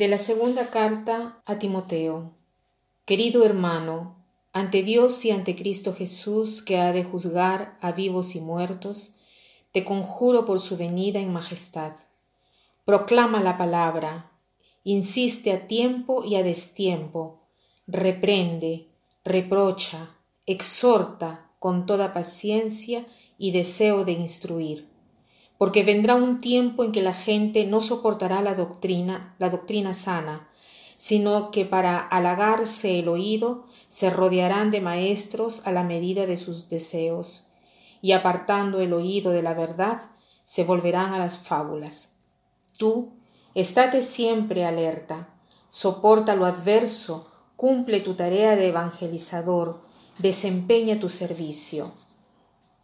De la segunda carta a Timoteo. Querido hermano, ante Dios y ante Cristo Jesús, que ha de juzgar a vivos y muertos, te conjuro por su venida en majestad. Proclama la palabra, insiste a tiempo y a destiempo, reprende, reprocha, exhorta con toda paciencia y deseo de instruir porque vendrá un tiempo en que la gente no soportará la doctrina, la doctrina sana, sino que para halagarse el oído se rodearán de maestros a la medida de sus deseos, y apartando el oído de la verdad, se volverán a las fábulas. Tú, estate siempre alerta, soporta lo adverso, cumple tu tarea de evangelizador, desempeña tu servicio.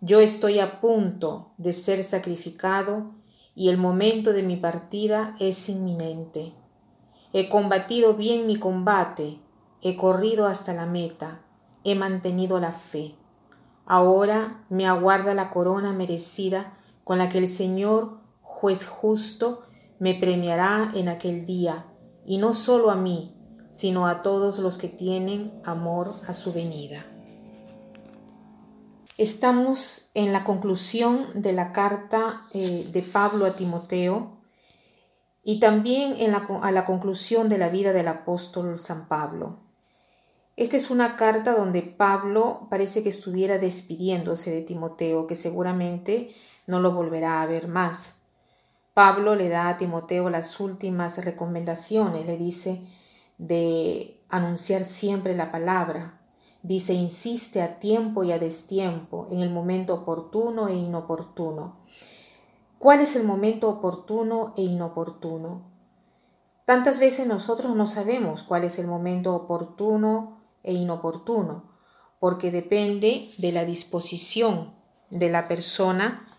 Yo estoy a punto de ser sacrificado y el momento de mi partida es inminente. He combatido bien mi combate, he corrido hasta la meta, he mantenido la fe. Ahora me aguarda la corona merecida con la que el Señor, juez justo, me premiará en aquel día, y no solo a mí, sino a todos los que tienen amor a su venida. Estamos en la conclusión de la carta eh, de Pablo a Timoteo y también en la, a la conclusión de la vida del apóstol San Pablo. Esta es una carta donde Pablo parece que estuviera despidiéndose de Timoteo, que seguramente no lo volverá a ver más. Pablo le da a Timoteo las últimas recomendaciones, le dice de anunciar siempre la palabra, Dice, insiste a tiempo y a destiempo, en el momento oportuno e inoportuno. ¿Cuál es el momento oportuno e inoportuno? Tantas veces nosotros no sabemos cuál es el momento oportuno e inoportuno, porque depende de la disposición de la persona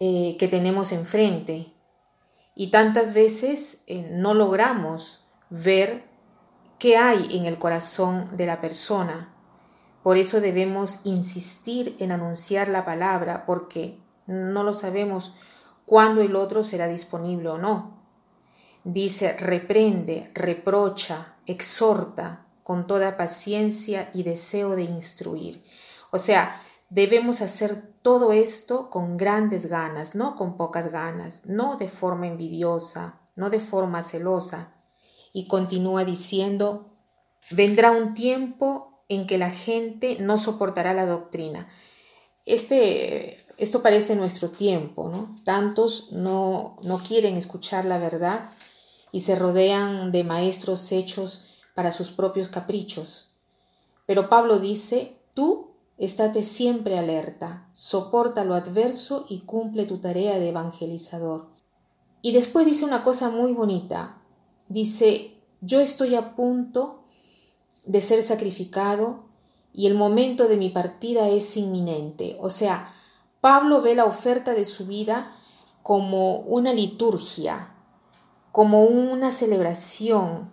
eh, que tenemos enfrente. Y tantas veces eh, no logramos ver qué hay en el corazón de la persona. Por eso debemos insistir en anunciar la palabra porque no lo sabemos cuándo el otro será disponible o no. Dice, reprende, reprocha, exhorta con toda paciencia y deseo de instruir. O sea, debemos hacer todo esto con grandes ganas, no con pocas ganas, no de forma envidiosa, no de forma celosa, y continúa diciendo, vendrá un tiempo en que la gente no soportará la doctrina. Este, esto parece nuestro tiempo, ¿no? Tantos no, no quieren escuchar la verdad y se rodean de maestros hechos para sus propios caprichos. Pero Pablo dice, tú estate siempre alerta, soporta lo adverso y cumple tu tarea de evangelizador. Y después dice una cosa muy bonita, dice, yo estoy a punto de ser sacrificado y el momento de mi partida es inminente. O sea, Pablo ve la oferta de su vida como una liturgia, como una celebración,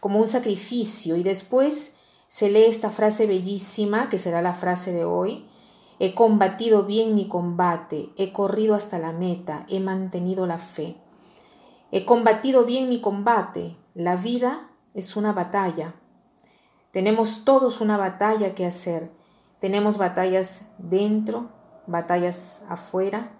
como un sacrificio. Y después se lee esta frase bellísima, que será la frase de hoy. He combatido bien mi combate, he corrido hasta la meta, he mantenido la fe. He combatido bien mi combate. La vida es una batalla. Tenemos todos una batalla que hacer. Tenemos batallas dentro, batallas afuera,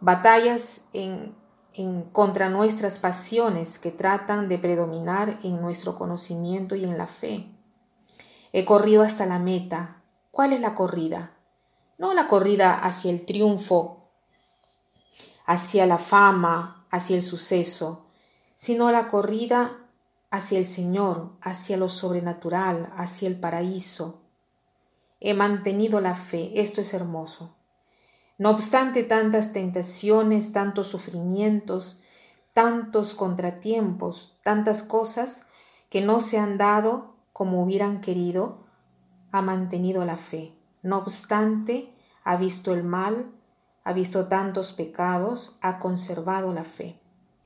batallas en, en contra nuestras pasiones que tratan de predominar en nuestro conocimiento y en la fe. He corrido hasta la meta. ¿Cuál es la corrida? No la corrida hacia el triunfo, hacia la fama, hacia el suceso, sino la corrida hacia el Señor, hacia lo sobrenatural, hacia el paraíso. He mantenido la fe, esto es hermoso. No obstante tantas tentaciones, tantos sufrimientos, tantos contratiempos, tantas cosas que no se han dado como hubieran querido, ha mantenido la fe. No obstante, ha visto el mal, ha visto tantos pecados, ha conservado la fe.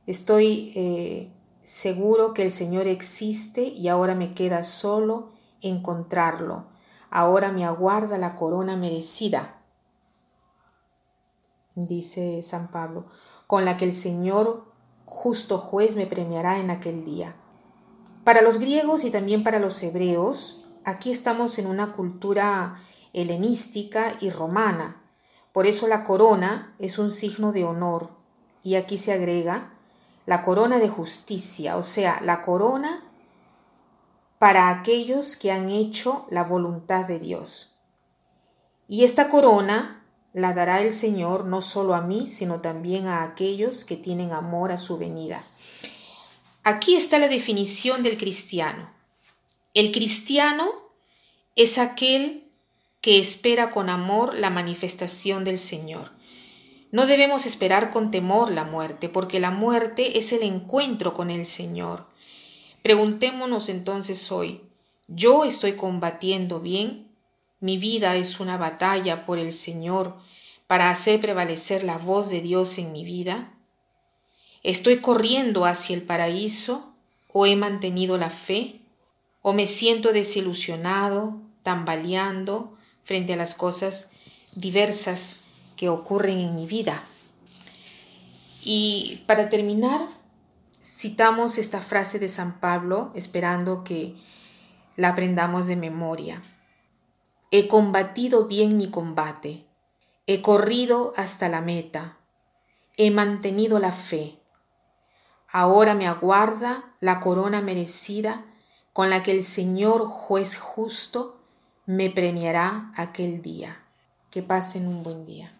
Estoy eh, seguro que el Señor existe y ahora me queda solo encontrarlo. Ahora me aguarda la corona merecida, dice San Pablo, con la que el Señor, justo juez me premiará en aquel día. Para los griegos y también para los hebreos, aquí estamos en una cultura helenística y romana. Por eso la corona es un signo de honor. Y aquí se agrega la corona de justicia, o sea, la corona para aquellos que han hecho la voluntad de Dios. Y esta corona la dará el Señor no solo a mí, sino también a aquellos que tienen amor a su venida. Aquí está la definición del cristiano. El cristiano es aquel que espera con amor la manifestación del Señor. No debemos esperar con temor la muerte, porque la muerte es el encuentro con el Señor. Preguntémonos entonces hoy, ¿yo estoy combatiendo bien? Mi vida es una batalla por el Señor para hacer prevalecer la voz de Dios en mi vida. ¿Estoy corriendo hacia el paraíso o he mantenido la fe? ¿O me siento desilusionado, tambaleando frente a las cosas diversas que ocurren en mi vida? Y para terminar, citamos esta frase de San Pablo esperando que la aprendamos de memoria. He combatido bien mi combate, he corrido hasta la meta, he mantenido la fe. Ahora me aguarda la corona merecida con la que el Señor juez justo me premiará aquel día. Que pasen un buen día.